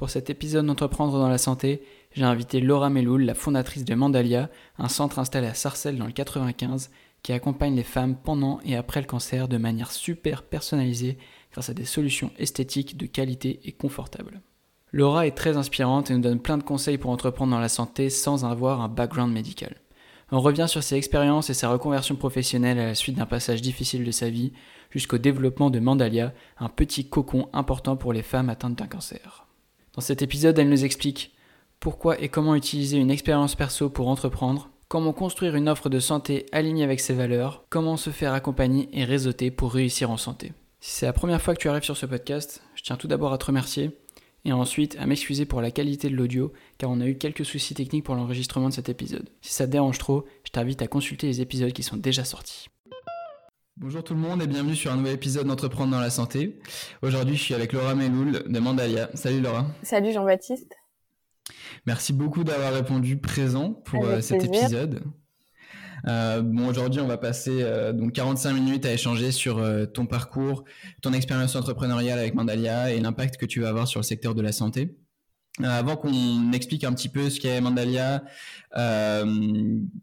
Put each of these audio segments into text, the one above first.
Pour cet épisode d'Entreprendre dans la santé, j'ai invité Laura Meloul, la fondatrice de Mandalia, un centre installé à Sarcelles dans le 95 qui accompagne les femmes pendant et après le cancer de manière super personnalisée grâce à des solutions esthétiques de qualité et confortables. Laura est très inspirante et nous donne plein de conseils pour entreprendre dans la santé sans avoir un background médical. On revient sur ses expériences et sa reconversion professionnelle à la suite d'un passage difficile de sa vie jusqu'au développement de Mandalia, un petit cocon important pour les femmes atteintes d'un cancer. Dans cet épisode, elle nous explique pourquoi et comment utiliser une expérience perso pour entreprendre, comment construire une offre de santé alignée avec ses valeurs, comment se faire accompagner et réseauter pour réussir en santé. Si c'est la première fois que tu arrives sur ce podcast, je tiens tout d'abord à te remercier et ensuite à m'excuser pour la qualité de l'audio car on a eu quelques soucis techniques pour l'enregistrement de cet épisode. Si ça te dérange trop, je t'invite à consulter les épisodes qui sont déjà sortis. Bonjour tout le monde et bienvenue sur un nouvel épisode d'Entreprendre dans la santé. Aujourd'hui, je suis avec Laura Meloul de Mandalia. Salut Laura. Salut Jean-Baptiste. Merci beaucoup d'avoir répondu présent pour euh, cet épisode. Euh, bon, aujourd'hui, on va passer euh, donc 45 minutes à échanger sur ton parcours, ton expérience entrepreneuriale avec Mandalia et l'impact que tu vas avoir sur le secteur de la santé. avant qu'on explique un petit peu ce qu'est Mandalia,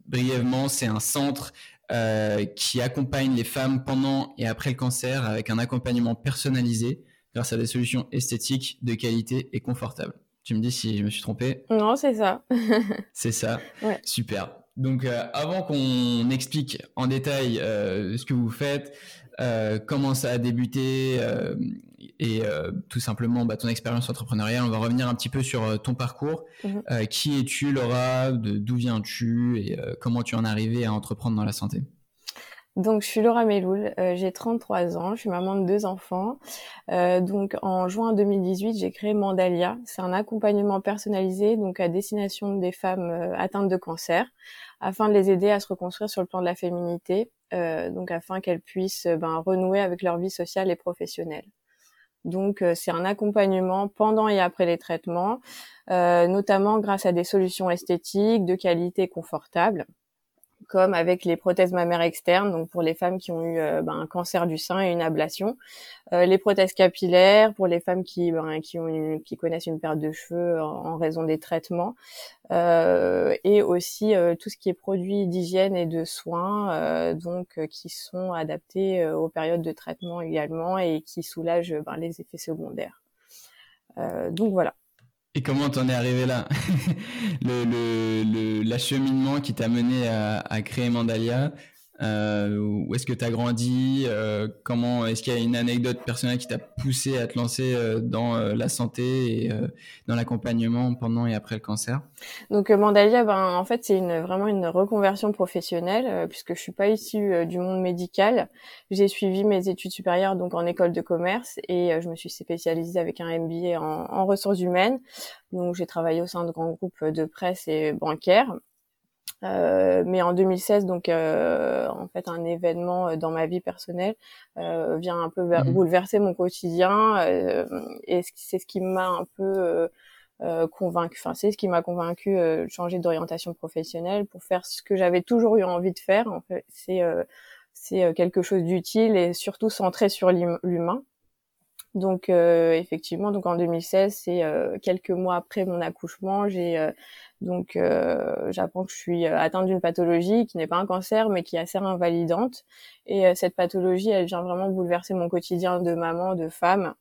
brièvement, c'est un centre euh, qui accompagne les femmes pendant et après le cancer avec un accompagnement personnalisé grâce à des solutions esthétiques de qualité et confortables. Tu me dis si je me suis trompé Non, c'est ça. c'est ça. Super. Donc, euh, avant qu'on explique en détail euh, ce que vous faites, euh, comment ça a débuté euh, et euh, tout simplement bah, ton expérience entrepreneuriale. On va revenir un petit peu sur ton parcours. Mhm. qui es-tu, Laura? D'où viens-tu? Et comment tu en es arrivée à entreprendre dans la santé? Donc, je suis Laura Meloul, j'ai 33 ans, je suis maman de deux enfants. donc, en juin 2018, j'ai créé Mandalia. C'est un accompagnement personnalisé donc à destination des femmes atteintes de cancer, afin de les aider à se reconstruire sur le plan de la féminité euh, donc afin qu'elles puissent euh, ben, renouer avec leur vie sociale et professionnelle. Donc euh, c'est un accompagnement pendant et après les traitements, notamment grâce à des solutions esthétiques de qualité confortable comme avec les prothèses mammaires externes, donc pour les femmes qui ont eu euh, ben, un cancer du sein et une ablation, euh, les prothèses capillaires pour les femmes qui ben, qui connaissent une perte de cheveux en, raison des traitements, euh, et aussi tout ce qui est produits d'hygiène et de soins, donc qui sont adaptés aux périodes de traitement également et qui soulagent ben, les effets secondaires. donc voilà. Et comment t'en es arrivé là? Le, L'acheminement qui t'a mené à, créer Mandalia euh, où est-ce que tu as grandi euh, Comment est-ce qu'il y a une anecdote personnelle qui t'a poussé à te lancer euh, dans euh, la santé et euh, dans l'accompagnement pendant et après le cancer? Donc Mandalia, ben en fait c'est une vraiment une reconversion professionnelle puisque je suis pas issue du monde médical. J'ai suivi mes études supérieures donc en école de commerce et je me suis spécialisée avec un MBA en, en ressources humaines. Donc j'ai travaillé au sein de grands groupes de presse et bancaires. Euh, mais en 2016, donc euh, en fait, un événement euh, dans ma vie personnelle euh, vient un peu mmh bouleverser mon quotidien et c'est ce qui m'a un peu convaincu. Enfin, c'est ce qui m'a convaincu de changer d'orientation professionnelle pour faire ce que j'avais toujours eu envie de faire. En fait, c'est c'est quelque chose d'utile et surtout centré sur l'humain. Donc effectivement, donc en 2016, c'est quelques mois après mon accouchement, j'ai donc, euh, j'apprends que je suis euh, atteinte d'une pathologie qui n'est pas un cancer, mais qui est assez invalidante. Et euh, cette pathologie, elle vient vraiment bouleverser mon quotidien de maman, de femme.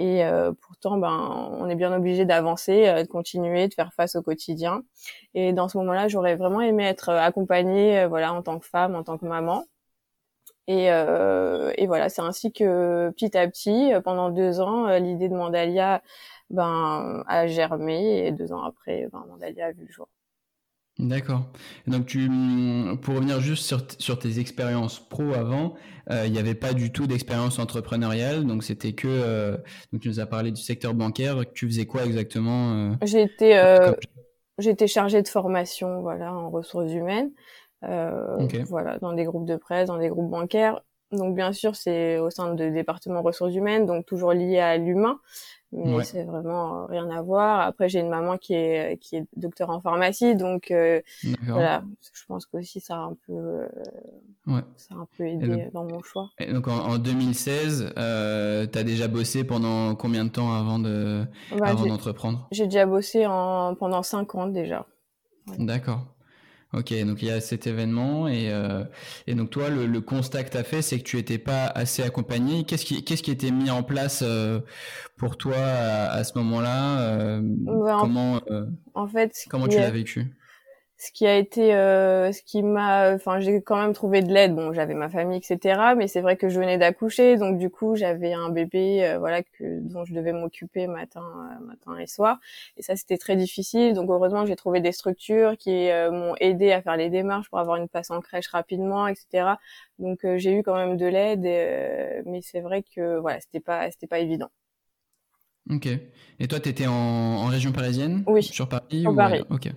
Et pourtant, ben, on est bien obligé d'avancer, de continuer, de faire face au quotidien. Et dans ce moment-là, j'aurais vraiment aimé être accompagnée, voilà, en tant que femme, en tant que maman. Et, et voilà, c'est ainsi que petit à petit, pendant deux ans, l'idée de Mandalia ben, a germé et deux ans après, ben, Mandalia a vu le jour. D'accord. Donc tu, pour revenir juste sur, sur tes expériences pro avant, euh, il n'y avait pas du tout d'expérience entrepreneuriale, donc c'était que, euh, donc tu nous as parlé du secteur bancaire. Tu faisais quoi exactement euh, été, J'étais chargée de formation, voilà, en ressources humaines, euh, voilà, dans des groupes de presse, dans des groupes bancaires. Donc bien sûr, c'est au sein de département ressources humaines, donc toujours lié à l'humain, mais c'est vraiment rien à voir. Après, j'ai une maman qui est qui est docteur en pharmacie, donc euh, voilà, je pense qu'aussi ça a un peu euh, ouais. ça a un peu aidé dans mon choix. Et donc en, 2016, euh, tu as déjà bossé pendant combien de temps avant de bah, avant d'entreprendre? J'ai déjà bossé en pendant cinq ans déjà. D'accord. Ok, donc il y a cet événement et, euh, et donc toi, le, le constat que tu as fait, c'est que tu n'étais pas assez accompagné. Qu'est-ce qui, qu'est-ce qui était mis en place euh, pour toi à, ce moment-là euh, Comment, en fait, comment tu l'as vécu? Ce qui a été euh, ce qui m'a enfin j'ai quand même trouvé de l'aide. Bon j'avais ma famille etc mais c'est vrai que je venais d'accoucher donc du coup j'avais un bébé euh, voilà que dont je devais m'occuper matin euh, matin et soir. Et ça c'était très difficile. Donc heureusement j'ai trouvé des structures qui m'ont aidé à faire les démarches pour avoir une place en crèche rapidement etc donc j'ai eu quand même de l'aide mais c'est vrai que voilà c'était pas c'était pas évident Ok. Et toi, tu étais en, en, région parisienne Oui. Sur Paris Sur Paris. Ok.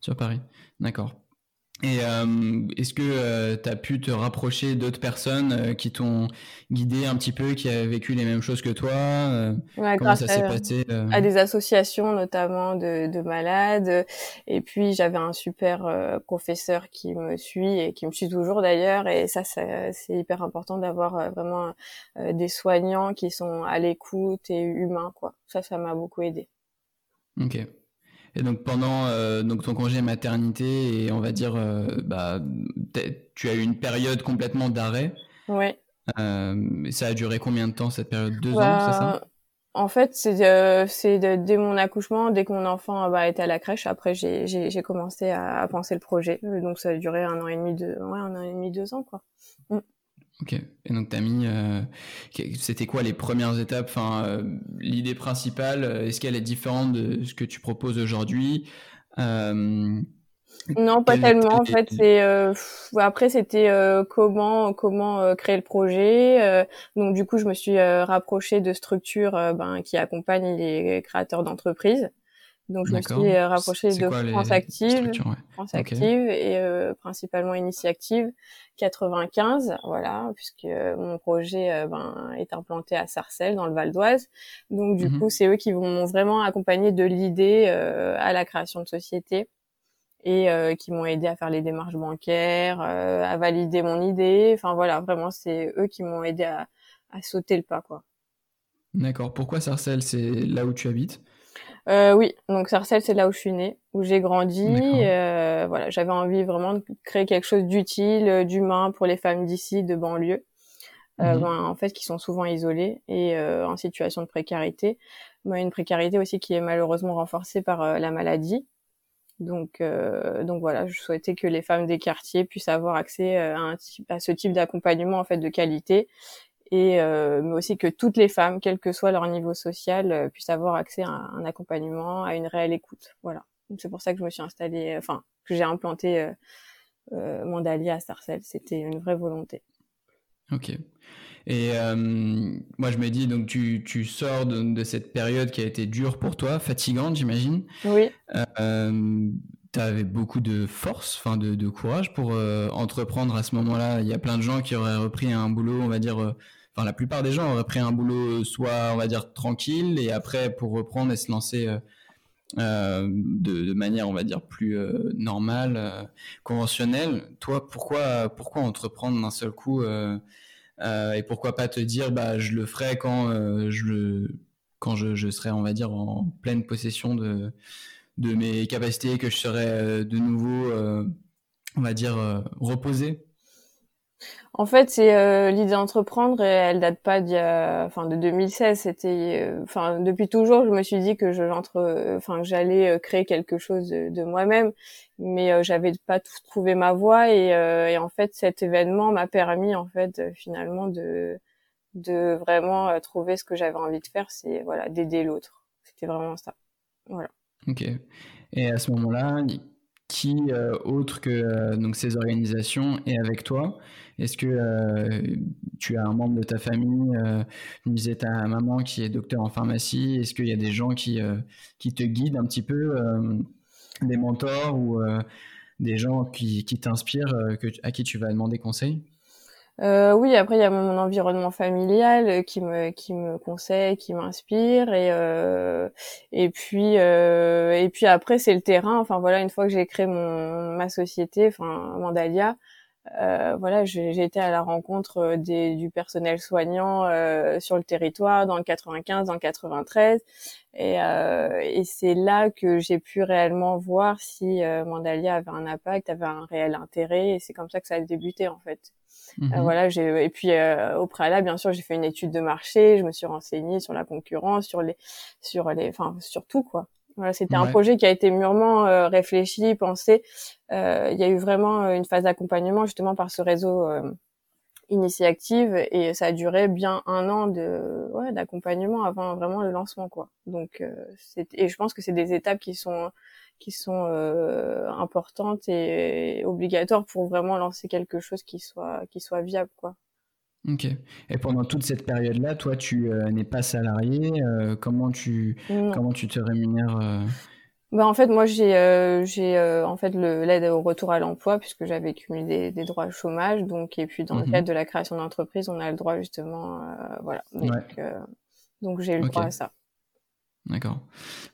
Sur Paris. D'accord. Et euh, est-ce que euh, tu as pu te rapprocher d'autres personnes euh, qui t'ont guidé un petit peu, qui avaient vécu les mêmes choses que toi ouais, Comment ça s'est passé À des associations notamment de, de malades. Et puis j'avais un super professeur qui me suit et qui me suit toujours d'ailleurs. Et ça, c'est hyper important d'avoir vraiment des soignants qui sont à l'écoute et humains. Quoi. Ça, ça m'a beaucoup aidé. Ok. Et donc pendant euh, donc ton congé maternité et on va dire euh, bah tu as eu une période complètement d'arrêt. Oui. Euh, ça a duré combien de temps cette période? Deux ans, c'est ça? Bah, En fait, c'est c'est dès mon accouchement, dès que mon enfant bah, était à la crèche. Après, j'ai j'ai commencé à, à, penser le projet. Donc ça a duré un an et demi, deux, ouais, un an et demi, deux ans quoi. Mm. Ok. Et donc, t'as mis. Euh, c'était quoi les premières étapes? Enfin, euh, l'idée principale, euh, est-ce qu'elle est différente de ce que tu proposes aujourd'hui? Non, pas tellement. En fait, c'est après c'était comment comment créer le projet. donc du coup, je me suis rapprochée de structures ben, qui accompagnent les créateurs d'entreprises. Donc je me suis rapprochée de France Active, France Active et principalement Initiative 95, voilà, puisque mon projet euh, ben, est implanté à Sarcelles, dans le Val d'Oise. Donc du mhm. coup, c'est eux qui vont vraiment accompagner de l'idée euh, à la création de société et euh, qui m'ont aidé à faire les démarches bancaires, à valider mon idée. Enfin voilà, vraiment, c'est eux qui m'ont aidé à, à sauter le pas, quoi. D'accord. Pourquoi Sarcelles? C'est là où tu habites? Euh, oui, donc Sarcelles, c'est là où je suis née, où j'ai grandi. Euh, voilà, j'avais envie vraiment de créer quelque chose d'utile, euh, d'humain pour les femmes d'ici, de banlieue, euh, mhm. ben, en fait, qui sont souvent isolées et euh, en situation de précarité. Mais une précarité aussi qui est malheureusement renforcée par la maladie. Donc, donc voilà, je souhaitais que les femmes des quartiers puissent avoir accès à, un à ce type d'accompagnement en fait de qualité et euh, mais aussi que toutes les femmes, quel que soit leur niveau social, euh, puissent avoir accès à un, accompagnement, à une réelle écoute. Voilà. C'est pour ça que je me suis installée, enfin que j'ai implanté euh, euh mon Dali à Sarcelles. C'était une vraie volonté. Ok. Et moi, je me dis, donc tu, tu sors de, cette période qui a été dure pour toi, fatigante, j'imagine. Oui. tu avais beaucoup de force, enfin de, de, courage pour entreprendre à ce moment-là. Il y a plein de gens qui auraient repris un boulot, on va dire la plupart des gens auraient pris un boulot soit, on va dire, tranquille, et après, pour reprendre et se lancer euh, euh, de, manière, on va dire, plus euh, normale, conventionnelle. Toi, pourquoi, pourquoi entreprendre d'un seul coup et pourquoi pas te dire, bah, je le ferai quand je le, quand je, serai, on va dire, en pleine possession de, de mes capacités, que je serai de nouveau, on va dire, reposé? En fait, c'est euh, l'idée d'entreprendre, elle date pas d'il enfin de 2016. C'était, euh, enfin depuis toujours, je me suis dit que je euh, enfin j'allais créer quelque chose de, moi-même, mais j'avais pas tout trouvé ma voie et, et, en fait cet événement m'a permis en fait finalement de de vraiment trouver ce que j'avais envie de faire, c'est voilà d'aider l'autre. C'était vraiment ça. Voilà. Ok. Et à ce moment-là, qui autre que donc ces organisations est avec toi? Est-ce que euh, tu as un membre de ta famille, euh, tu disais ta maman qui est docteur en pharmacie, est-ce qu'il y a des gens qui, euh, qui te guident un petit peu des mentors ou des gens qui, qui t'inspirent, à qui tu vas demander conseil? Euh, oui, après il y a mon environnement familial euh, qui me qui me conseille, qui m'inspire et euh, et puis euh, et puis après c'est le terrain. Enfin voilà, une fois que j'ai créé mon ma société, enfin Mandalia, euh, voilà, j'ai été à la rencontre des du personnel soignant sur le territoire dans le 95, dans le 93 et et c'est là que j'ai pu réellement voir si Mandalia avait un impact, avait un réel intérêt et c'est comme ça que ça a débuté en fait. Euh, mhm. voilà, j'ai et puis euh, au préalable, bien sûr, j'ai fait une étude de marché, je me suis renseignée sur la concurrence, sur les, sur les, enfin sur tout quoi. Voilà, c'était un projet qui a été mûrement euh, réfléchi, pensé. il y a eu vraiment une phase d'accompagnement justement par ce réseau initié active et ça a duré bien un an de ouais, d'accompagnement avant vraiment le lancement quoi. Donc c'est et je pense que c'est des étapes qui sont qui sont euh, importantes et obligatoires pour vraiment lancer quelque chose qui soit qui soit viable quoi. Ok. Et pendant toute cette période-là, toi, tu euh, n'es pas salarié. Euh, comment tu comment tu te rémunères bah en fait moi j'ai j'ai en fait l'aide au retour à l'emploi puisque j'avais cumulé des, droits au chômage. Donc et puis dans le mmh cadre de la création d'entreprise on a le droit justement voilà. Donc donc j'ai eu le droit à ça. D'accord.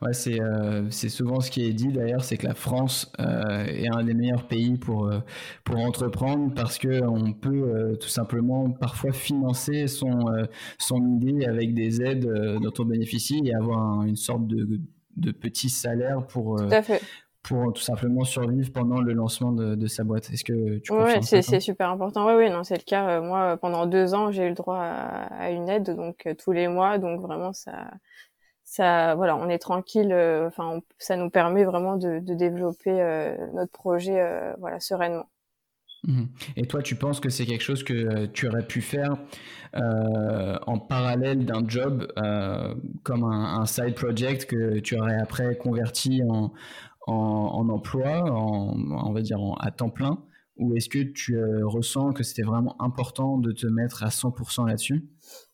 Ouais, c'est euh, souvent ce qui est dit d'ailleurs, c'est que la France euh, est un des meilleurs pays pour euh, pour entreprendre parce que on peut tout simplement parfois financer son son idée avec des aides dont on bénéficie et avoir une sorte de de petit salaire pour pour tout simplement survivre pendant le lancement de, de sa boîte. Est-ce que tu Oui, c'est c'est super important. Oui, oui, non, c'est le cas. moi, pendant deux ans, j'ai eu le droit à, à une aide, donc tous les mois, donc vraiment ça ça, voilà, on est tranquille. Euh, enfin, ça nous permet vraiment de, de développer euh, notre projet, euh, voilà, sereinement. Mmh. Et toi, tu penses que c'est quelque chose que tu aurais pu faire euh, en parallèle d'un job euh, comme un, side project que tu aurais après converti en, en, emploi, en, on va dire en, à temps plein? Ou est-ce que tu euh, ressens que c'était vraiment important de te mettre à 100% là-dessus?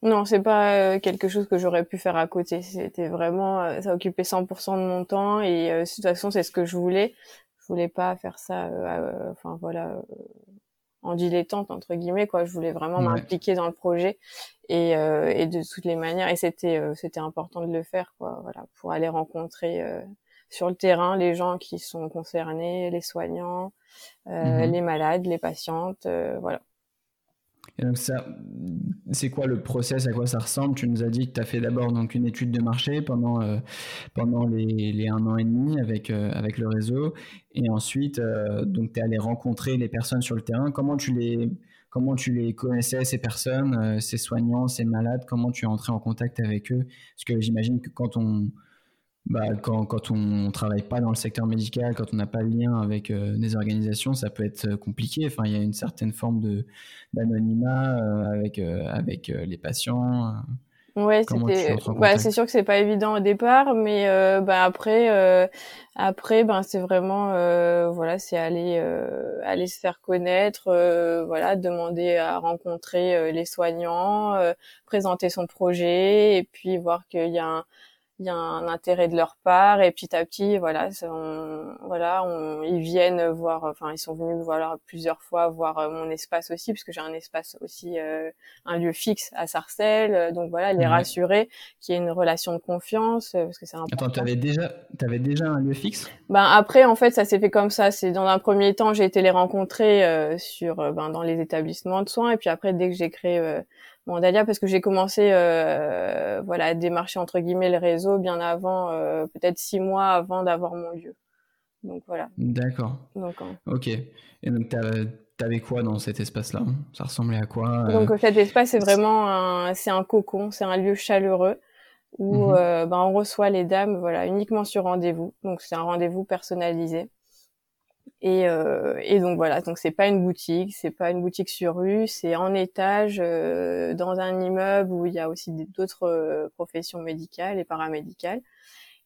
Non, c'est pas euh, quelque chose que j'aurais pu faire à côté. C'était vraiment, euh, ça occupait 100% de mon temps et de toute façon, c'est ce que je voulais. Je voulais pas faire ça, enfin voilà, en dilettante entre guillemets quoi. Je voulais vraiment m'impliquer dans le projet et, et de toutes les manières. Et c'était, c'était important de le faire quoi. Voilà, pour aller rencontrer sur le terrain les gens qui sont concernés, les soignants, euh, mhm. les malades, les patientes, euh, voilà. Et donc ça, c'est quoi le process, à quoi ça ressemble? Tu nous as dit que tu as fait d'abord donc une étude de marché pendant, euh, pendant les, les, un an et demi avec, avec le réseau, et ensuite donc tu es allé rencontrer les personnes sur le terrain. Comment tu les, comment tu les connaissais ces personnes, ces soignants, ces malades? Comment tu es entré en contact avec eux? Parce que j'imagine que quand on bah, quand, quand on ne travaille pas dans le secteur médical, quand on n'a pas de lien avec euh, des organisations, ça peut être euh, compliqué. Enfin, il y a une certaine forme de d'anonymat euh, avec avec les patients. Ouais, c'était. Bah, c'est sûr que c'est pas évident au départ, mais bah après, après, ben c'est vraiment, voilà, c'est aller aller se faire connaître, voilà, demander à rencontrer les soignants, présenter son projet, et puis voir qu'il y a un il y a un intérêt de leur part et petit à petit voilà on, voilà on, ils viennent voir enfin ils sont venus voir plusieurs fois voir euh, mon espace aussi parce que j'ai un espace aussi euh, un lieu fixe à Sarcelles donc voilà les rassurer qu'il y ait une relation de confiance euh, parce que c'est important. Attends, tu avais déjà avais déjà un lieu fixe? Ben après en fait ça s'est fait comme ça, c'est dans un premier temps, j'ai été les rencontrer sur ben dans les établissements de soins et puis après dès que j'ai créé Dalia, parce que j'ai commencé euh, voilà à démarcher entre guillemets le réseau bien avant euh, peut-être six mois avant d'avoir mon lieu donc voilà d'accord ok et donc t'avais quoi dans cet espace-là? Ça ressemblait à quoi euh? Donc cet espace, c'est vraiment un, c'est un cocon, c'est un lieu chaleureux où mhm. ben, on reçoit les dames, voilà, uniquement sur rendez-vous. Donc c'est un rendez-vous personnalisé. Et, euh, et donc voilà, donc c'est pas une boutique, c'est pas une boutique sur rue, c'est en étage euh, dans un immeuble où il y a aussi d'autres euh, professions médicales et paramédicales.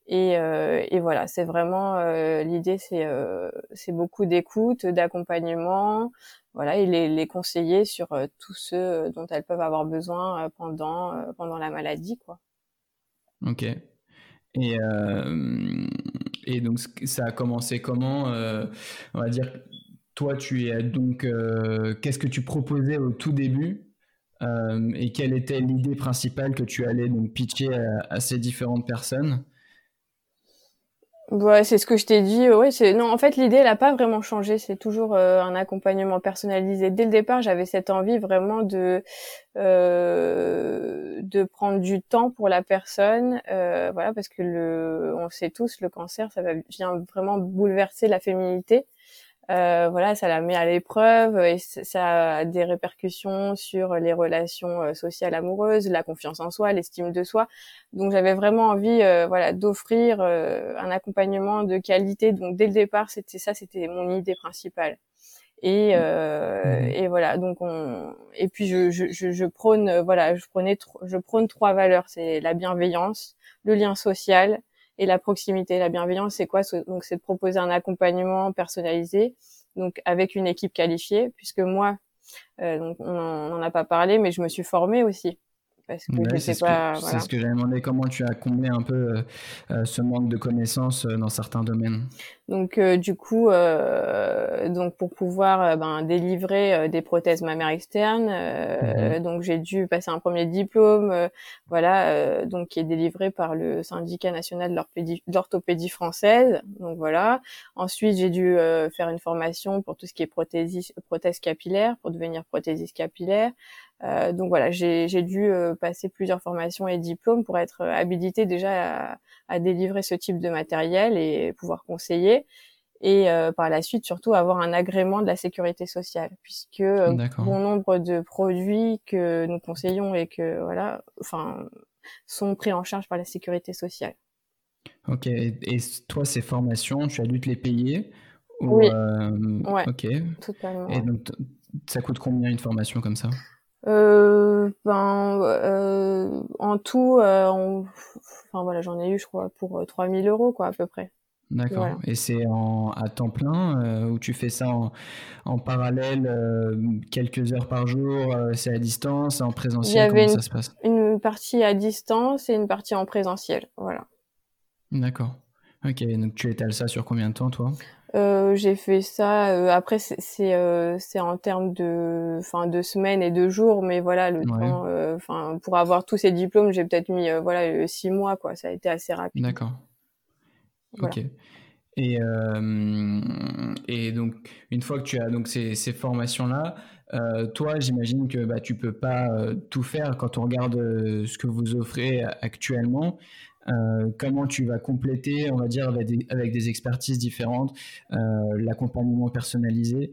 Et, euh, et voilà, c'est vraiment euh, l'idée, c'est c'est beaucoup d'écoute, d'accompagnement, voilà, et les, les conseiller sur tous ceux dont elles peuvent avoir besoin pendant pendant la maladie, quoi. Ok. Et Et donc, ça a commencé comment On va dire, toi, tu es donc, qu'est-ce que tu proposais au tout début et quelle était l'idée principale que tu allais donc pitcher à ces différentes personnes? Ouais, c'est ce que je t'ai dit. Ouais, c'est non. En fait, l'idée, elle a pas vraiment changé. C'est toujours euh, un accompagnement personnalisé. Dès le départ, j'avais cette envie vraiment de euh, de prendre du temps pour la personne. Euh, voilà, parce que le, on sait tous, le cancer, ça va, vient vraiment bouleverser la féminité. Euh, voilà, ça la met à l'épreuve et ça a des répercussions sur les relations euh, sociales amoureuses, la confiance en soi, l'estime de soi. Donc j'avais vraiment envie, euh, voilà, d'offrir un accompagnement de qualité. Donc dès le départ, c'était ça, c'était mon idée principale. Et, mmh. et voilà, donc on et puis je, je, je, prône, voilà, je prenais, je prône trois valeurs, c'est la bienveillance, le lien social et la proximité, la bienveillance, c'est quoi? Donc, c'est de proposer un accompagnement personnalisé, donc avec une équipe qualifiée, puisque moi, euh, donc on n'en a pas parlé, mais je me suis formée aussi parce que c'est ce que j'avais demandé comment tu as comblé un peu euh, euh, ce manque de connaissances euh, dans certains domaines. Donc du coup, donc pour pouvoir ben, délivrer des prothèses mammaires externes, mhm. donc j'ai dû passer un premier diplôme, voilà, donc qui est délivré par le syndicat national de l'orthopédie française. Donc voilà. Ensuite, j'ai dû faire une formation pour tout ce qui est prothèse capillaire, pour devenir prothésiste capillaire. Euh, donc voilà, j'ai dû euh, passer plusieurs formations et diplômes pour être habilité déjà à, délivrer ce type de matériel et pouvoir conseiller. Et euh, par la suite, surtout avoir un agrément de la sécurité sociale, puisque bon nombre de produits que nous conseillons et que voilà, enfin, sont pris en charge par la sécurité sociale. Ok. Et toi, ces formations, tu as dû te les payer Oui. Ouais, ok. Totalement. Et donc, ça coûte combien une formation comme ça? Euh, ben, euh, en tout, euh, enfin voilà, j'en ai eu, je crois, pour 3000 euros, quoi, à peu près. D'accord. Et c'est en, à temps plein ou tu fais ça en, en parallèle quelques heures par jour C'est à distance, en présentiel Comment ça se passe? Une partie à distance et une partie en présentiel. Voilà. D'accord. Ok. Donc tu étales ça sur combien de temps, toi? Euh, j'ai fait ça. Euh, après, c'est euh, c'est en termes de, enfin, de semaines et de jours, mais voilà, le temps, enfin, pour avoir tous ces diplômes, j'ai peut-être mis, voilà, six mois, quoi. Ça a été assez rapide. D'accord. Ok. Et et donc, une fois que tu as donc ces, ces formations-là, toi, j'imagine que bah, tu peux pas tout faire quand on regarde ce que vous offrez actuellement. Euh, comment tu vas compléter, on va dire, avec des, expertises différentes, euh, l'accompagnement personnalisé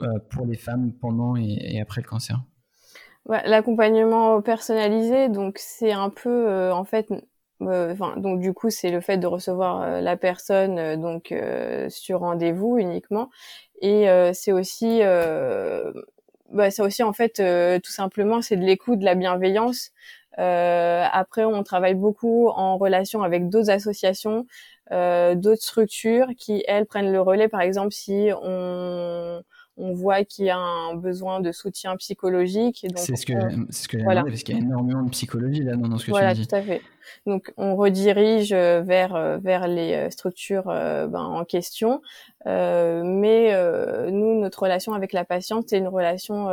euh, pour les femmes pendant et, après le cancer? l'accompagnement personnalisé, donc c'est un peu, en fait, donc du coup, c'est le fait de recevoir la personne donc sur rendez-vous uniquement, et c'est aussi bah, c'est aussi en fait tout simplement c'est de l'écoute, de la bienveillance. Euh, après, on travaille beaucoup en relation avec d'autres associations, euh, d'autres structures qui, elles, prennent le relais. Par exemple, si on, on voit qu'il y a un besoin de soutien psychologique. C'est ce que, c'est ce que voilà. parce qu'il y a énormément de psychologie là dans ce que voilà, tu dis. tout à fait. Donc, on redirige euh, vers euh, vers les euh, structures ben, en question. Euh, mais nous, notre relation avec la patiente, c'est une relation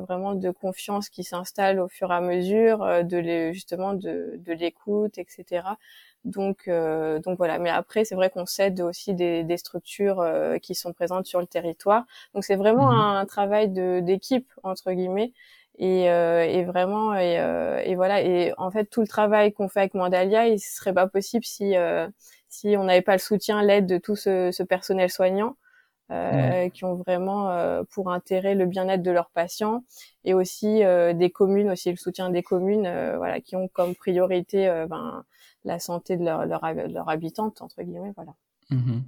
vraiment de confiance qui s'installe au fur et à mesure, de les, justement de, de l'écoute, etc. Donc, euh, donc voilà. Mais après, c'est vrai qu'on cède aussi des, des structures euh, qui sont présentes sur le territoire. Donc c'est vraiment mhm. un, travail de d'équipe entre guillemets. Et, euh, et vraiment et, euh, et, voilà. Et en fait, tout le travail qu'on fait avec Mandalia, il serait pas possible si si on n'avait pas le soutien, l'aide de tout ce, ce personnel soignant. Euh, qui ont vraiment euh, pour intérêt le bien-être de leurs patients et aussi euh, des communes aussi le soutien des communes voilà qui ont comme priorité ben, la santé de leur, leur, leur habitante, entre guillemets, voilà. Mhm.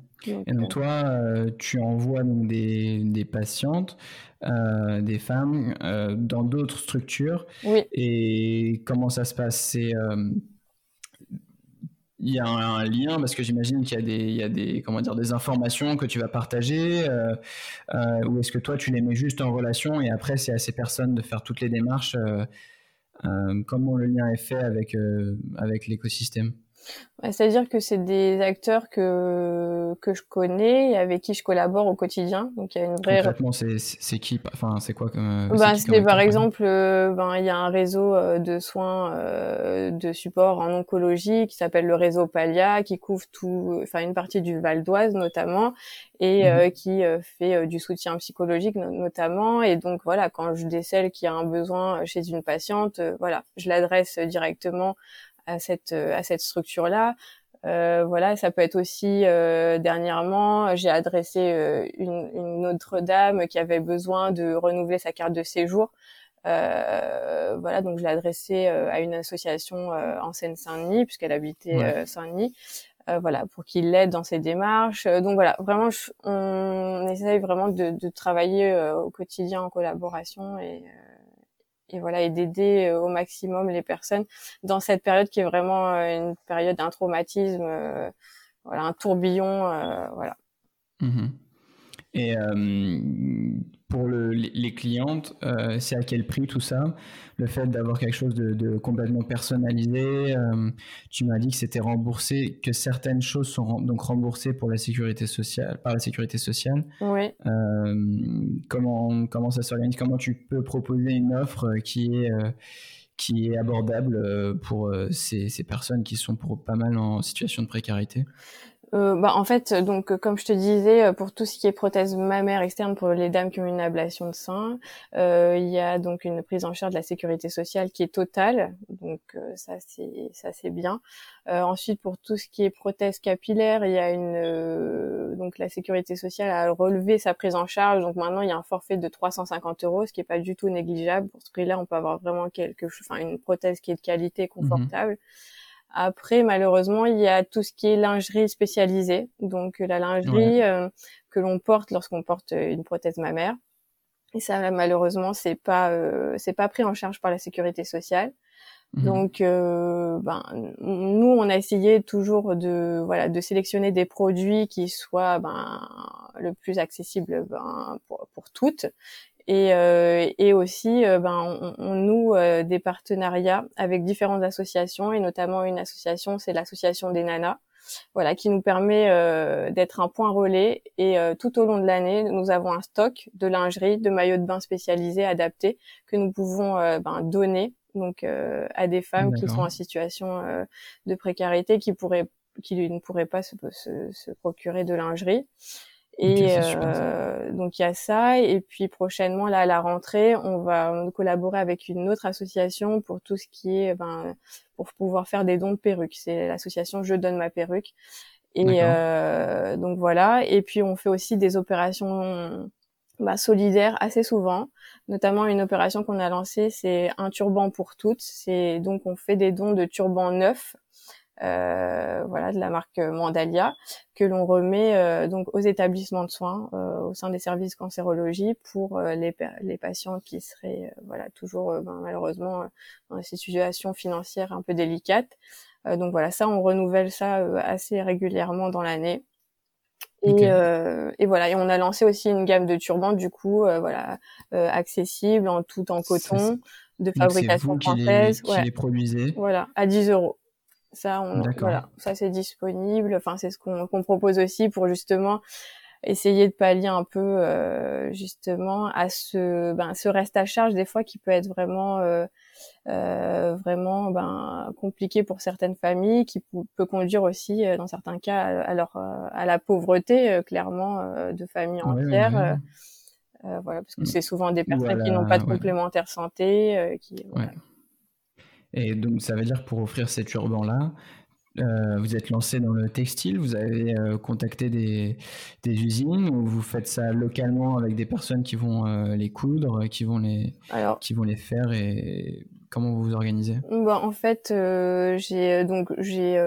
et donc euh, toi, euh, tu envoies donc des, des patientes, euh, des femmes dans d'autres structures. Oui. Et comment ça se passe? Il y a un, lien parce que j'imagine qu'il y a des, il y a des, comment dire, des informations que tu vas partager, ou est-ce que toi tu les mets juste en relation et après c'est à ces personnes de faire toutes les démarches. Comment le lien est fait avec avec l'écosystème? C'est-à-dire que c'est des acteurs que que je connais et avec qui je collabore au quotidien. Donc il y a une vraie. Concrètement, c'est qui Enfin, c'est quoi comme ben, C'est par exemple, euh, ben il y a un réseau euh, de soins euh, de support en oncologie qui s'appelle le réseau Palia, qui couvre tout, enfin une partie du Val d'Oise notamment, et mmh qui fait du soutien psychologique notamment. Et donc voilà, quand je décèle qu'il y a un besoin chez une patiente, voilà, je l'adresse directement à cette à cette structure là. Euh, voilà, ça peut être aussi euh, dernièrement, j'ai adressé euh, une, une, autre dame qui avait besoin de renouveler sa carte de séjour. Euh, voilà, donc je l'ai adressée à une association en Seine-Saint-Denis puisqu'elle habitait Saint-Denis. voilà, pour qu'il l'aide dans ses démarches. donc voilà, vraiment, on essaye vraiment de, de travailler au quotidien en collaboration et et voilà et d'aider euh, au maximum les personnes dans cette période qui est vraiment euh, une période d'un traumatisme euh, voilà un tourbillon voilà. Mmh et pour le, les clientes, euh, c'est à quel prix tout ça? Le fait d'avoir quelque chose de, de complètement personnalisé, euh, tu m'as dit que c'était remboursé, que certaines choses sont donc remboursées pour la sécurité sociale, par la sécurité sociale. Oui. Euh, comment comment ça s'organise? Comment tu peux proposer une offre qui est qui est abordable pour ces, ces personnes qui sont pour pas mal en situation de précarité? Euh, bah, en fait, donc comme je te disais, euh, pour tout ce qui est prothèse mammaire externe pour les dames qui ont une ablation de sein, euh, il y a donc une prise en charge de la sécurité sociale qui est totale, donc euh, ça c'est ça c'est bien. Euh, ensuite, pour tout ce qui est prothèse capillaire, il y a une donc la sécurité sociale a relevé sa prise en charge, donc maintenant il y a un forfait de 350 euros, ce qui est pas du tout négligeable. Pour ce prix-là, on peut avoir vraiment quelque chose, enfin une prothèse qui est de qualité, mhm. confortable. Après, malheureusement, il y a tout ce qui est lingerie spécialisée, donc la lingerie euh, que l'on porte lorsqu'on porte une prothèse mammaire. Et ça, malheureusement, c'est pas euh, c'est pas pris en charge par la sécurité sociale. Mmh. Donc, euh, ben, nous, on a essayé toujours de voilà de sélectionner des produits qui soient ben, le plus accessible ben, pour, pour toutes et, euh, et aussi euh, ben, on, on noue euh, des partenariats avec différentes associations et notamment une association, c'est l'association des nanas, voilà, qui nous permet euh, d'être un point relais. Et tout au long de l'année, nous avons un stock de lingerie, de maillots de bain spécialisés, adaptés, que nous pouvons ben, donner donc à des femmes qui sont en situation de précarité, qui pourraient qui ne pourraient pas se, se, se procurer de lingerie. Et euh, donc il y a ça. Et puis prochainement, là à la rentrée, on va collaborer avec une autre association pour tout ce qui est, ben, pour pouvoir faire des dons de perruques. C'est l'association Je donne ma perruque. Et euh, donc voilà. Et puis on fait aussi des opérations bah, solidaires assez souvent. Notamment une opération qu'on a lancée, c'est un turban pour toutes. C'est donc on fait des dons de turbans neufs euh, voilà, de la marque Mandalia, que l'on remet euh, donc aux établissements de soins euh, au sein des services cancérologie pour les, les patients qui seraient voilà toujours ben, malheureusement dans ces situations financières un peu délicates. donc voilà, ça on renouvelle ça assez régulièrement dans l'année. Et, euh, et, voilà, et on a lancé aussi une gamme de turbans du coup, euh, voilà, euh, accessible en tout en coton, de fabrication française, qui les, produisez. Voilà, à 10 euros. Ça, on, voilà, ça c'est disponible. Enfin, c'est ce qu'on propose aussi pour justement essayer de pallier un peu euh, justement à ce ben, ce reste à charge des fois qui peut être vraiment euh, euh, vraiment ben compliqué pour certaines familles qui peut conduire aussi euh, dans certains cas à, leur à la pauvreté euh, clairement euh, de familles entières voilà parce que mm. c'est souvent des personnes qui n'ont pas de complémentaire santé qui voilà. Et donc, ça veut dire pour offrir cet urban-là, euh, vous êtes lancé dans le textile, vous avez euh, contacté des, des, usines ou vous faites ça localement avec des personnes qui vont euh, les coudre, qui vont les, qui vont les faire et comment vous vous organisez bah, En fait, j'ai donc j'ai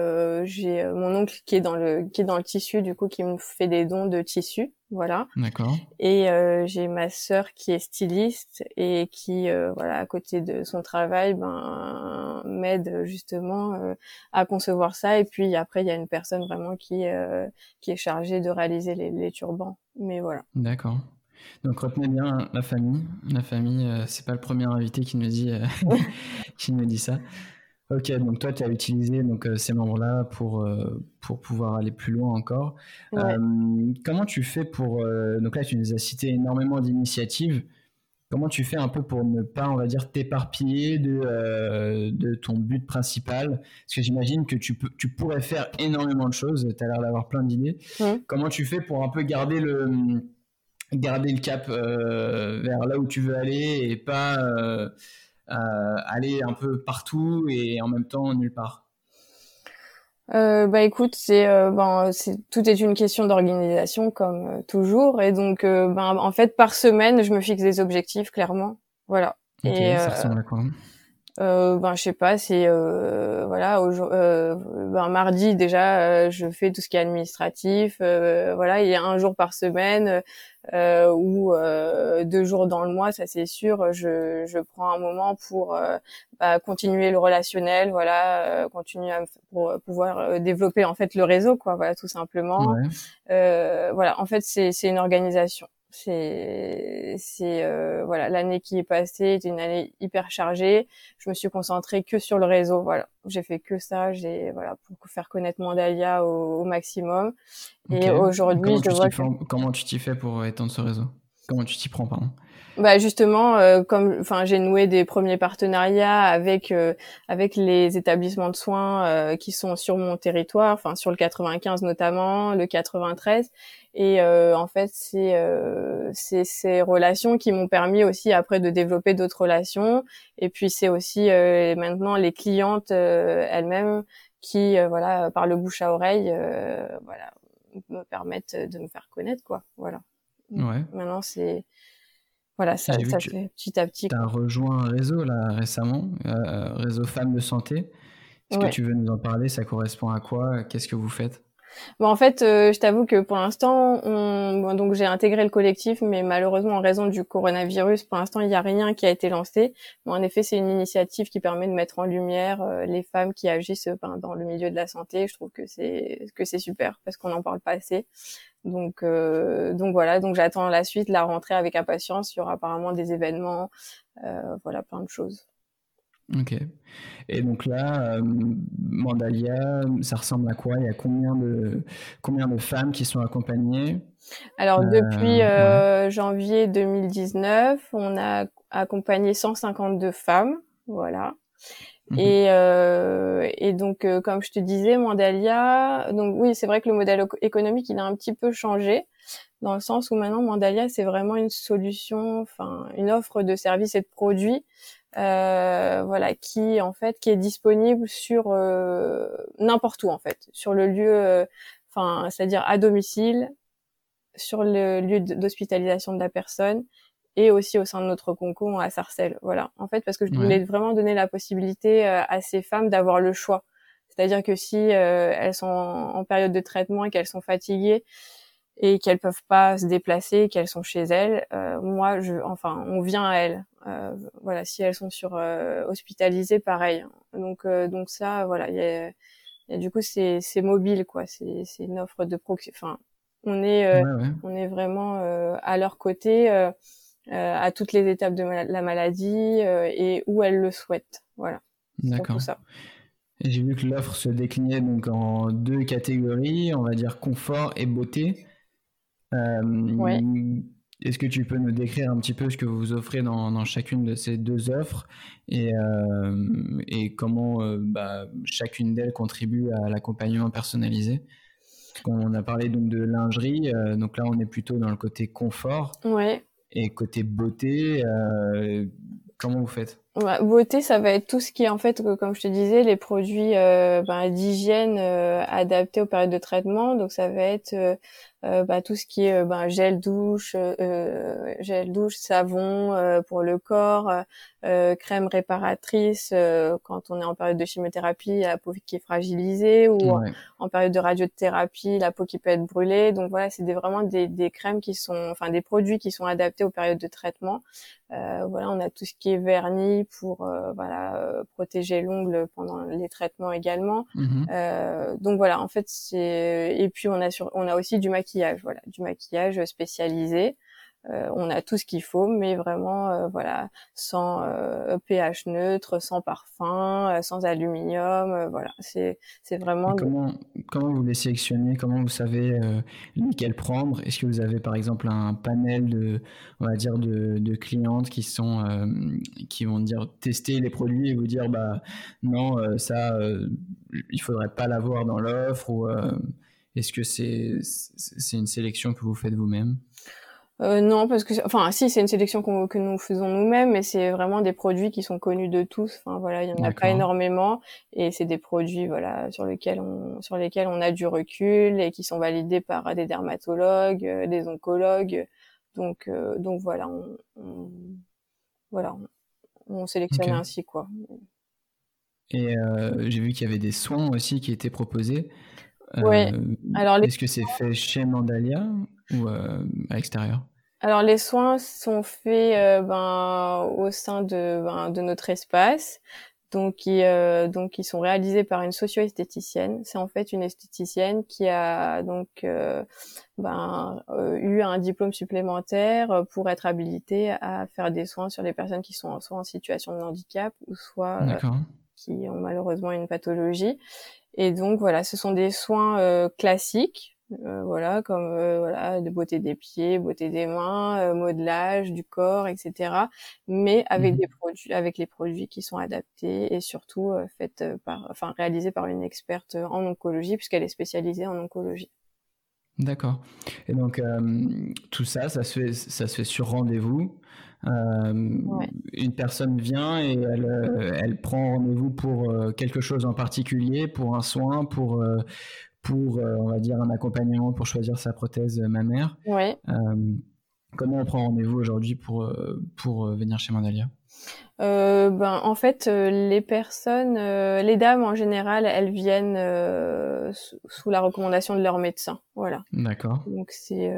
j'ai mon oncle qui est dans le qui est dans le tissu du coup qui me fait des dons de tissu voilà. D'accord. Et euh, j'ai ma sœur qui est styliste et qui, euh, voilà, à côté de son travail, ben m'aide justement euh, à concevoir ça. Et puis après, il y a une personne vraiment qui qui est chargée de réaliser les, les turbans. Mais voilà. D'accord. Donc retenez bien la famille. La famille, c'est pas le premier invité qui nous dit qui nous dit ça. Ok, donc toi, tu as utilisé donc, euh, ces membres-là pour, euh, pour pouvoir aller plus loin encore. comment tu fais pour... donc là, tu nous as cité énormément d'initiatives. Comment tu fais un peu pour ne pas, on va dire, t'éparpiller de, de ton but principal? Parce que j'imagine que tu, peux, tu pourrais faire énormément de choses, tu as l'air d'avoir plein d'idées. Comment tu fais pour un peu garder le, garder le cap vers là où tu veux aller et pas euh, aller un peu partout et en même temps nulle part. Euh, bah écoute, c'est euh, ben c'est tout est une question d'organisation comme euh, toujours. Et donc euh, ben en fait par semaine je me fixe des objectifs clairement, voilà. et, ça ressemble à quoi euh, ben je sais pas c'est euh, voilà euh, ben mardi déjà je fais tout ce qui est administratif voilà il y a un jour par semaine euh, ou euh, deux jours dans le mois, ça c'est sûr. Je, je prends un moment pour euh, bah, continuer le relationnel, voilà, continuer à, pour pouvoir développer en fait le réseau, quoi, voilà, tout simplement. voilà, en fait c'est c'est une organisation c'est c'est euh, voilà l'année qui est passée était une année hyper chargée. Je me suis concentrée que sur le réseau voilà. J'ai fait que ça j'ai voilà pour faire connaître Mandalia au, au maximum. Et aujourd'hui je vois comment tu t'y fais pour étendre ce réseau? Comment tu t'y prends pardon? Bah justement, euh, comme enfin j'ai noué des premiers partenariats avec euh, avec les établissements de soins euh, qui sont sur mon territoire, enfin sur le 95 notamment, le 93, et en fait c'est c'est ces relations qui m'ont permis aussi après de développer d'autres relations, et puis c'est aussi maintenant les clientes elles-mêmes qui voilà par le bouche à oreille voilà me permettent de me faire connaître quoi, voilà. Ouais. Maintenant c'est voilà, ça, ça fait petit à petit. Tu as rejoint un réseau là récemment, euh, réseau femmes de santé. Est-ce que tu veux nous en parler? Ça correspond à quoi? Qu'est-ce que vous faites? Bon, en fait, euh, je t'avoue que pour l'instant, on... donc j'ai intégré le collectif, mais malheureusement, en raison du coronavirus, pour l'instant, il n'y a rien qui a été lancé. Mais en effet, c'est une initiative qui permet de mettre en lumière euh, les femmes qui agissent ben, dans le milieu de la santé. Je trouve que c'est que c'est super parce qu'on n'en parle pas assez. Donc, euh, donc voilà. Donc j'attends la suite, la rentrée avec impatience. Il y aura apparemment des événements, voilà, plein de choses. Ok. Et donc là, euh, Mandalia, ça ressemble à quoi? Il y a combien de, combien de femmes qui sont accompagnées? Alors euh, depuis euh, janvier 2019, on a accompagné 152 femmes, voilà. Mhm. Et, et donc, comme je te disais, Mandalia, donc oui, c'est vrai que le modèle économique, il a un petit peu changé dans le sens où maintenant Mandalia, c'est vraiment une solution, enfin une offre de services et de produits euh, voilà, qui en fait qui est disponible sur euh, n'importe où en fait, sur le lieu, euh, enfin c'est-à-dire à domicile, sur le lieu d'hospitalisation de la personne et aussi au sein de notre concours à Sarcelles. Voilà, en fait parce que je voulais vraiment donner la possibilité à ces femmes d'avoir le choix. C'est-à-dire que si elles sont en, période de traitement et qu'elles sont fatiguées, et qu'elles peuvent pas se déplacer, qu'elles sont chez elles, euh, moi, je, enfin, on vient à elles. Euh, voilà, si elles sont sur euh, hospitalisées, pareil. Donc, euh, donc ça, voilà, il y a, y a, du coup, c'est, c'est mobile, quoi. C'est, c'est une offre de proxy. Enfin, on est, euh, on est vraiment à leur côté à toutes les étapes de la maladie et où elles le souhaitent. Voilà. D'accord. J'ai vu que l'offre se déclinait donc en deux catégories, on va dire confort et beauté. Euh, est-ce que tu peux nous décrire un petit peu ce que vous offrez dans, chacune de ces deux offres et, euh, et comment euh, bah, chacune d'elles contribue à l'accompagnement personnalisé? On a parlé donc de lingerie, donc là on est plutôt dans le côté confort. Ouais. Et côté beauté, comment vous faites? Beauté, ça va être tout ce qui est en fait, comme je te disais, les produits ben, d'hygiène adaptés aux périodes de traitement. Donc ça va être euh, bah, tout ce qui est euh, bah, gel douche, euh, gel douche, savon pour le corps, crème réparatrice quand on est en période de chimiothérapie, la peau qui est fragilisée, ou en, période de radiothérapie, la peau qui peut être brûlée. Donc voilà, c'est des, vraiment des, des crèmes qui sont, enfin des produits qui sont adaptés aux périodes de traitement. voilà, on a tout ce qui est vernis pour voilà protéger l'ongle pendant les traitements également. Mmh donc voilà, en fait c'est et puis on a sur, on a aussi du maquillage voilà, du maquillage spécialisé. euh, on a tout ce qu'il faut, mais vraiment, euh, voilà, sans euh, pH neutre, sans parfum, sans aluminium, voilà, c'est c'est vraiment. comment comment vous les sélectionnez? Comment vous savez lesquels prendre? Est-ce que vous avez par exemple un panel de, on va dire, de, de clientes qui sont qui vont dire tester les produits et vous dire bah non ça il faudrait pas l'avoir dans l'offre ou est-ce que c'est c'est une sélection que vous faites vous-même? Euh, non, parce que, enfin, si, c'est une sélection que nous faisons nous-mêmes, mais c'est vraiment des produits qui sont connus de tous. Enfin, voilà, il y en a pas énormément, et c'est des produits, voilà, sur lesquels on, sur lesquels on a du recul et qui sont validés par des dermatologues, euh, des oncologues. Donc, euh, donc voilà, on, voilà, on, sélectionne ainsi, quoi. Et j'ai vu qu'il y avait des soins aussi qui étaient proposés. Oui. Alors, est-ce que c'est fait chez Mandalia ou à l'extérieur? Alors les soins sont faits euh, ben, au sein de, ben, de notre espace. Donc ils, euh, donc ils sont réalisés par une socio-esthéticienne. C'est en fait une esthéticienne qui a donc euh, ben, eu un diplôme supplémentaire pour être habilitée à faire des soins sur les personnes qui sont soit en situation de handicap ou soit qui ont malheureusement une pathologie. Et donc voilà, ce sont des soins classiques euh, voilà, comme euh, voilà, de beauté des pieds, beauté des mains, euh, modelage du corps, etc. Mais avec mmh des produits, avec les produits qui sont adaptés et surtout faites par, enfin réalisés par une experte en oncologie puisqu'elle est spécialisée en oncologie. D'accord. Et donc tout ça, ça se fait, ça se fait sur rendez-vous. Une personne vient et elle, elle prend rendez-vous pour quelque chose en particulier, pour un soin, pour pour, euh, on va dire, un accompagnement pour choisir sa prothèse mammaire. Oui. Euh, comment on prend rendez-vous aujourd'hui pour, euh, pour venir chez Mandalia? Ben, en fait, les personnes, les dames en général, elles viennent sous la recommandation de leur médecin. Voilà. D'accord. Donc c'est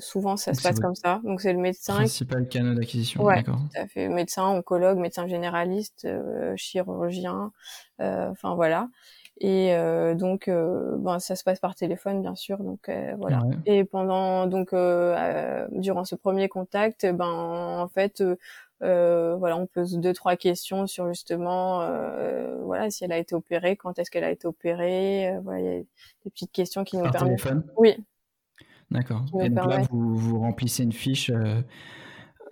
souvent ça se passe comme ça. Donc c'est le médecin. Principal canal d'acquisition. Ouais, D'accord. Tout à fait. Médecin, oncologue, médecin généraliste, chirurgien. Enfin voilà. Et euh, donc, euh, ben, ça se passe par téléphone, bien sûr. Donc euh, voilà. Et pendant donc durant ce premier contact, ben en fait, voilà, on pose deux trois questions sur justement, voilà, si elle a été opérée, quand est-ce qu'elle a été opérée. voilà, il y a des petites questions qui nous permettent. téléphone. Oui. D'accord. Et donc là, vous, vous remplissez une fiche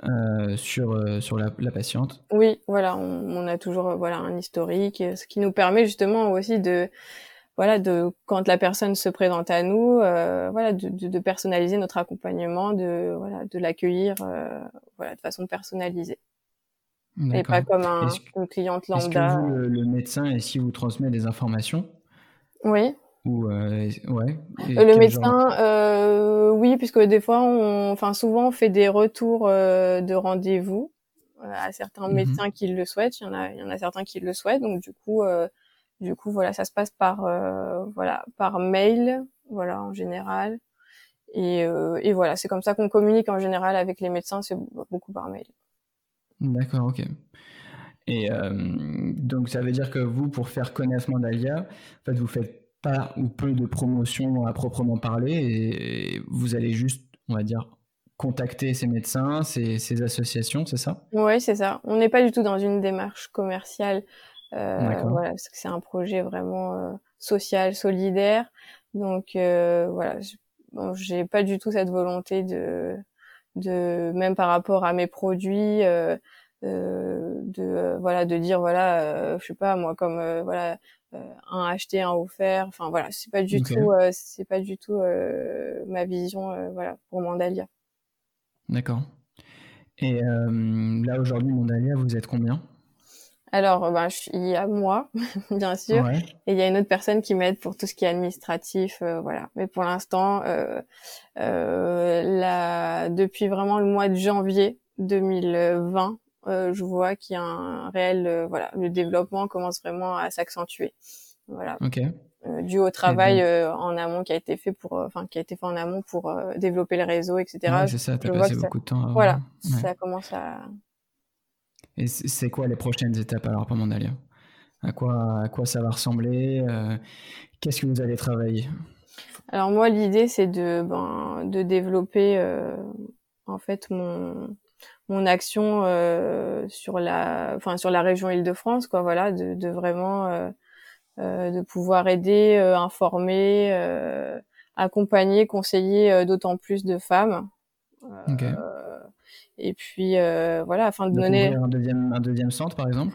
euh, sur, euh, sur la, patiente. Oui, voilà, on, a toujours euh, voilà un historique, ce qui nous permet justement aussi de voilà de quand la personne se présente à nous, voilà de, de, personnaliser notre accompagnement, de voilà de l'accueillir voilà de façon personnalisée. Et pas comme un, une cliente lambda. Est-ce que vous, le, le médecin, et si vous transmet des informations? Oui. Ou euh, ouais. le médecin, euh, oui, puisque des fois, on, enfin souvent, on fait des retours euh, de rendez-vous à certains mmh médecins qui le souhaitent. Il y en a, il y en a certains qui le souhaitent. Donc du coup, du coup, voilà, ça se passe par, voilà, par mail, voilà, en général. Et, et voilà, c'est comme ça qu'on communique en général avec les médecins, c'est beaucoup par mail. D'accord, ok. Et donc ça veut dire que vous, pour faire connaître Mandalia, en fait, vous faites ou peu de promotion à proprement parler et vous allez juste, on va dire, contacter ces médecins, ces, ces associations, c'est ça? Oui, c'est ça. On n'est pas du tout dans une démarche commerciale. Euh, voilà, parce que c'est un projet vraiment euh, social, solidaire. Donc euh, voilà, j'ai pas du tout cette volonté de, de même par rapport à mes produits, euh, euh de voilà, de dire voilà, je sais pas moi comme voilà euh, un acheté, un offert. Enfin voilà, c'est pas du tout, euh, c'est pas du tout euh, ma vision, voilà, pour Mandalia. D'accord. Et là aujourd'hui, Mandalia, vous êtes combien? Alors, ben, il y a moi, bien sûr, et il y a une autre personne qui m'aide pour tout ce qui est administratif, voilà. Mais pour l'instant, euh, depuis vraiment le mois de janvier 2020, euh, je vois qu'il y a un réel, euh, voilà, le développement commence vraiment à s'accentuer. Voilà. Euh, dû au travail en amont qui a été fait pour, enfin, qui a été fait en amont pour développer le réseau, etc. Ouais, c'est ça. T'as passé beaucoup de temps. Voilà. Ça commence à. Et c'est quoi les prochaines étapes alors pour Mandalia à quoi, à quoi ça va ressembler Qu'est-ce que vous allez travailler? Alors moi, l'idée, c'est de, ben, de développer en fait mon mon action sur la enfin sur la région Île-de-France quoi voilà de, de vraiment de pouvoir aider informer accompagner conseiller d'autant plus de femmes. Okay. Et puis voilà afin de, de donner un deuxième un deuxième centre par exemple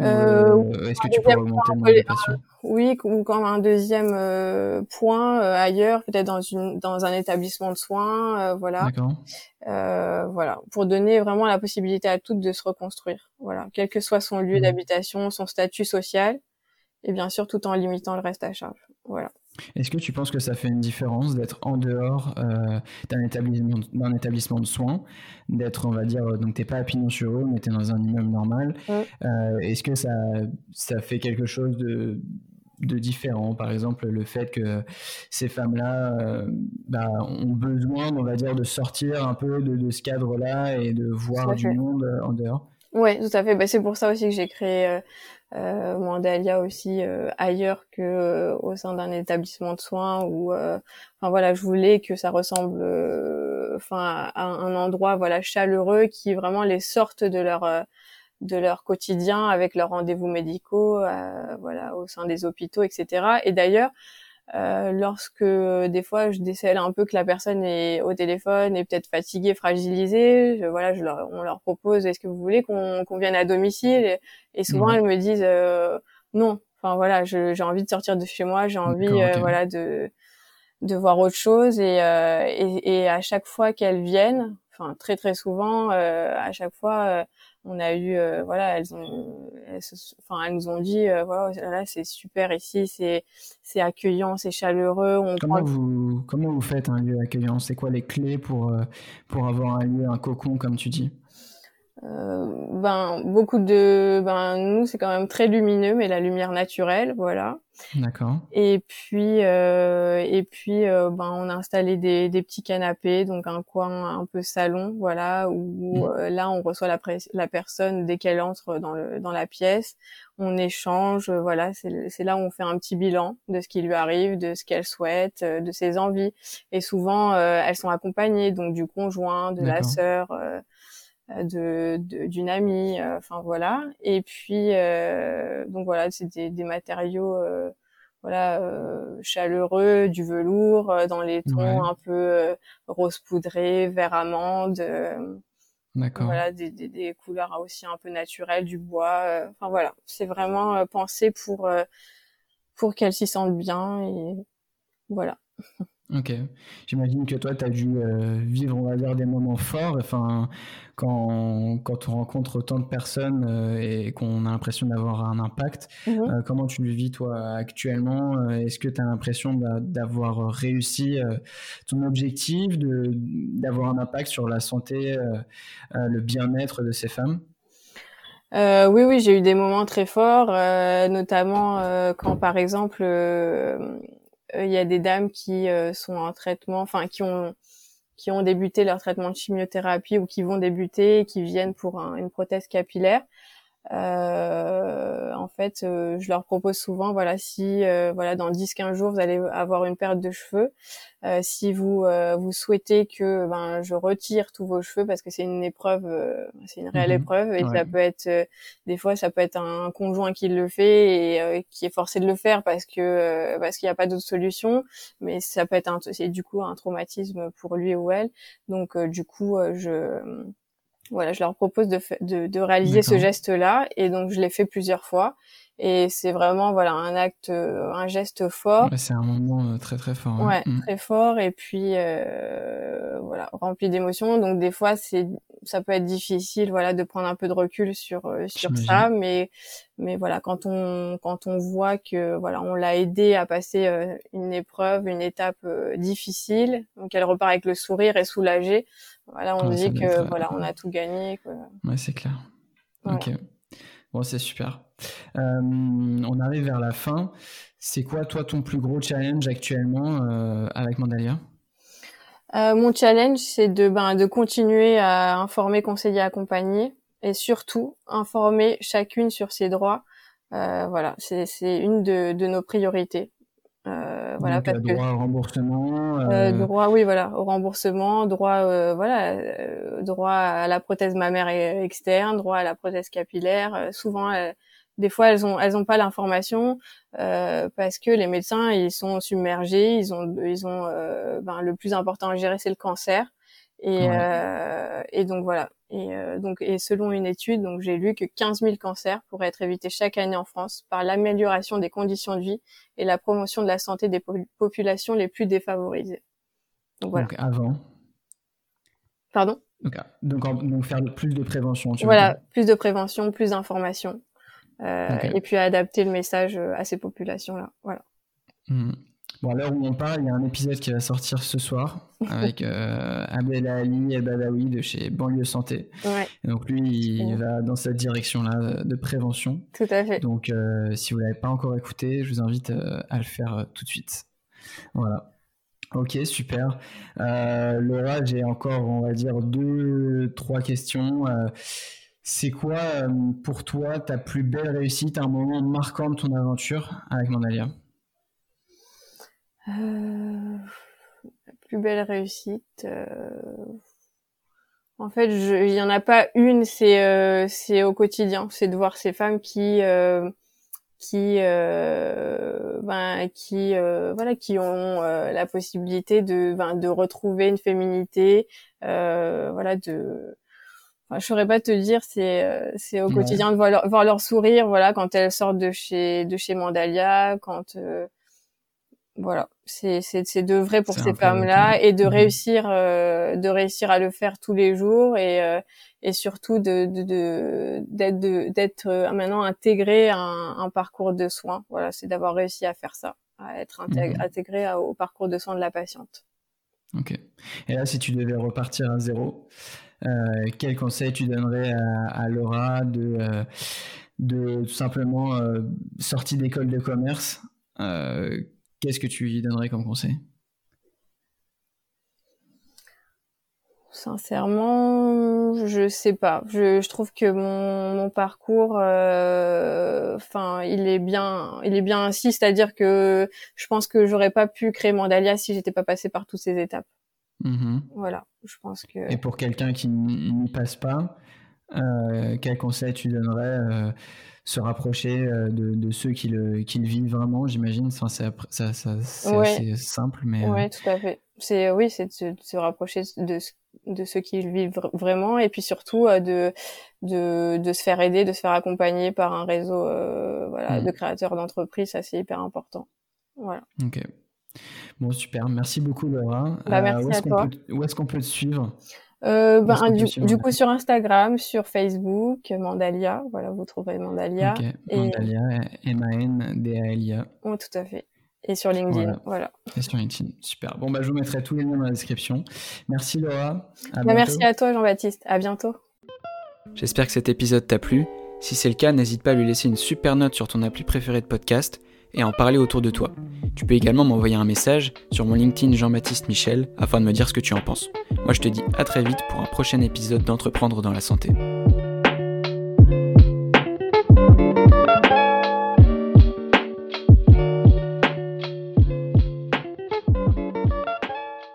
euh, Est-ce que tu peux augmenter le nombre Oui, ou comme un deuxième euh, point euh, ailleurs, peut-être dans une dans un établissement de soins, euh, voilà. voilà, pour donner vraiment la possibilité à toutes de se reconstruire, voilà, quel que soit son lieu mmh. d'habitation, son statut social, et bien sûr tout en limitant le reste à charge, voilà. Est-ce que tu penses que ça fait une différence d'être en dehors euh, d'un établissement, de soins, d'être, on va dire, donc t'es pas à Pignon-sur-Rue, mais t'es dans un immeuble normal. Euh, est-ce que ça, ça fait quelque chose de, de différent? Par exemple, le fait que ces femmes-là euh, bah, ont besoin, on va dire, de sortir un peu de, de ce cadre-là et de voir du monde en dehors? Oui, tout à fait. Bah, c'est pour ça aussi que j'ai créé euh, Mandalia aussi euh, ailleurs que euh, au sein d'un établissement de soins où euh, enfin voilà je voulais que ça ressemble enfin à un endroit voilà chaleureux qui vraiment les sorte de leur de leur quotidien avec leurs rendez-vous médicaux voilà au sein des hôpitaux etc et d'ailleurs euh, lorsque des fois je décèle un peu que la personne est au téléphone et peut-être fatiguée, fragilisée, je, voilà, je leur, on leur propose est-ce que vous voulez qu'on qu'on vienne à domicile? Et, souvent elles me disent euh, non. Enfin voilà, j'ai envie de sortir de chez moi, j'ai envie euh, voilà de de voir autre chose. Et, et, et à chaque fois qu'elles viennent, enfin très très souvent, à chaque fois on a eu euh, voilà elles ont elles, enfin elles nous ont dit euh, voilà là c'est super ici c'est c'est accueillant c'est chaleureux on comment vous comment vous faites un lieu accueillant? C'est quoi les clés pour euh, pour avoir un lieu un cocon comme tu dis? Euh, ben beaucoup de ben nous c'est quand même très lumineux mais la lumière naturelle voilà. D'accord. Et puis euh, et puis euh, ben on a installé des, des petits canapés donc un coin un peu salon voilà où mm. là on reçoit la, la personne dès qu'elle entre dans le dans la pièce. On échange voilà c'est c'est là où on fait un petit bilan de ce qui lui arrive de ce qu'elle souhaite de ses envies. Et souvent elles sont accompagnées donc du conjoint de la sœur de d'une amie euh, enfin voilà et puis euh, donc voilà c'est des, des, matériaux euh, voilà chaleureux du velours dans les tons un peu rose poudré vert amande D'accord. Voilà, des, des, des, couleurs aussi un peu naturelles, du bois. Enfin voilà, c'est vraiment pensé pour pour qu'elles s'y sentent bien et voilà. Ok. J'imagine que toi, tu as dû euh, vivre, on va dire, des moments forts. Enfin, quand, quand on rencontre autant de personnes euh, et qu'on a l'impression d'avoir un impact, mhm. euh, comment tu le vis, toi, actuellement? Est-ce que tu as l'impression d'avoir réussi ton objectif, d'avoir un impact sur la santé, le bien-être de ces femmes? Oui, oui, j'ai eu des moments très forts, notamment quand, par exemple, il y a des dames qui euh, sont en traitement, enfin qui ont qui ont débuté leur traitement de chimiothérapie ou qui vont débuter et qui viennent pour une prothèse capillaire. Euh, en fait, euh, je leur propose souvent, voilà, si euh, voilà dans 10-15 jours vous allez avoir une perte de cheveux, euh, si vous vous souhaitez que ben je retire tous vos cheveux parce que c'est une épreuve, c'est une réelle mhm. épreuve et ça peut être des fois ça peut être un conjoint qui le fait et qui est forcé de le faire parce que parce qu'il n'y a pas d'autre solution, mais ça peut être un, c'est du coup un traumatisme pour lui ou elle. Donc du coup je voilà, je leur propose de, de, de réaliser ce geste-là, et donc je l'ai fait plusieurs fois. Et c'est vraiment voilà un acte, euh, un geste fort. c'est un moment euh, très très fort. Ouais, mm. très fort et puis euh, voilà rempli d'émotions. Donc des fois c'est ça peut être difficile voilà de prendre un peu de recul sur euh, sur ça, mais mais voilà quand on quand on voit que voilà on l'a aidé à passer une épreuve, une étape difficile, donc elle repart avec le sourire et soulagée. Voilà, on dit que voilà on a tout gagné. Quoi. Ouais, c'est clair. Ok. Bon, c'est super. Euh, on arrive vers la fin. C'est quoi, toi, ton plus gros challenge actuellement euh, avec Mandalia? Euh, Mon challenge, c'est de, ben, de continuer à informer, conseiller, accompagner et surtout informer chacune sur ses droits. voilà, c'est une de, de, nos priorités. Euh, voilà, Donc, parce droit au remboursement. Euh, droit, oui, voilà, au remboursement, droit, voilà, droit à la prothèse mammaire externe, droit à la prothèse capillaire. souvent, des fois, elles ont, elles ont pas l'information parce que les médecins, ils sont submergés, ils ont, ils ont, ben, le plus important à gérer, c'est le cancer. Et, euh, et donc voilà. Et euh, donc et selon une étude, donc j'ai lu que 15 000 cancers pourraient être évités chaque année en France par l'amélioration des conditions de vie et la promotion de la santé des populations les plus défavorisées. Donc voilà. Donc avant. Pardon? Donc, donc, donc, faire plus de prévention. Tu voilà, plus de prévention, plus d'information, euh, et puis adapter le message euh, à ces populations-là. Voilà. Mmh. Bon, à l'heure où on parle, il y a un épisode qui va sortir ce soir avec euh, Ali El Badawi de chez Banlieue Santé. Ouais. donc lui, il va dans cette direction-là de prévention. Tout à fait. Donc euh, si vous l'avez pas encore écouté, je vous invite euh, à le faire euh, tout de suite. Voilà. Ok, super. Laura, j'ai encore, on va dire, deux, trois questions. c'est quoi pour toi ta plus belle réussite, un moment marquant de ton aventure avec Mandalia? Euh, la plus belle réussite. Euh, en fait, il y en a pas une. C'est euh, c'est au quotidien. C'est de voir ces femmes qui qui ben, qui voilà qui ont la possibilité de ben, de retrouver une féminité voilà de enfin, je saurais pas te dire c'est c'est au quotidien de voir leur, voir leur sourire voilà quand elles sortent de chez de chez Mandalia quand voilà, c'est c'est de vrai pour ces femmes-là et de mhm. réussir euh, de réussir à le faire tous les jours et euh, et surtout de de d'être euh, maintenant intégré à un, parcours de soins. Voilà, c'est d'avoir réussi à faire ça, à être mhm. intégré, au parcours de soins de la patiente. Ok. Et là, si tu devais repartir à zéro, quel conseil tu donnerais à, à Laura de de tout simplement sortie d'école de commerce Qu'est-ce que tu lui donnerais comme conseil? Sincèrement, je sais pas. Je, trouve que mon, parcours, euh, enfin, il est bien, il est bien ainsi. C'est-à-dire que je pense que j'aurais pas pu créer Mandalia si j'étais pas passé par toutes ces étapes. Mm-hmm. Voilà, je pense que. Et pour quelqu'un qui n'y passe pas, euh, quel conseil tu donnerais euh, se rapprocher euh, de, ceux qui le, qui le vivent vraiment, j'imagine. Enfin, c'est ça, ça, assez simple, mais. Oui, tout à fait. C'est oui, c'est de, se rapprocher de, de ceux qui le vivent vraiment, et puis surtout de, de, de se faire aider, de se faire accompagner par un réseau, voilà, mmh. de créateurs d'entreprises. Ça, c'est hyper important. Voilà. Ok. Bon, super. Merci beaucoup, Laura. Bah, merci toi. où est-ce qu'on peut te suivre? Euh, ben, du, coup sur Instagram, sur Facebook, Mandalia, voilà, vous trouverez Mandalia. Et... Mandalia, M-A-N-D-A-L-I-A. Oh, tout à fait. Et sur LinkedIn, voilà. Et sur LinkedIn, super. Bon, bah, je vous mettrai tous les liens dans la description. Merci Laura. Bah, merci à toi Jean-Baptiste. À bientôt. J'espère que cet épisode t'a plu. Si c'est le cas, n'hésite pas à lui laisser une super note sur ton appli préféré de podcast et en parler autour de toi. Tu peux également m'envoyer un message sur mon LinkedIn Jean-Baptiste Michel afin de me dire ce que tu en penses. Moi je te dis à très vite pour un prochain épisode d'Entreprendre dans la santé.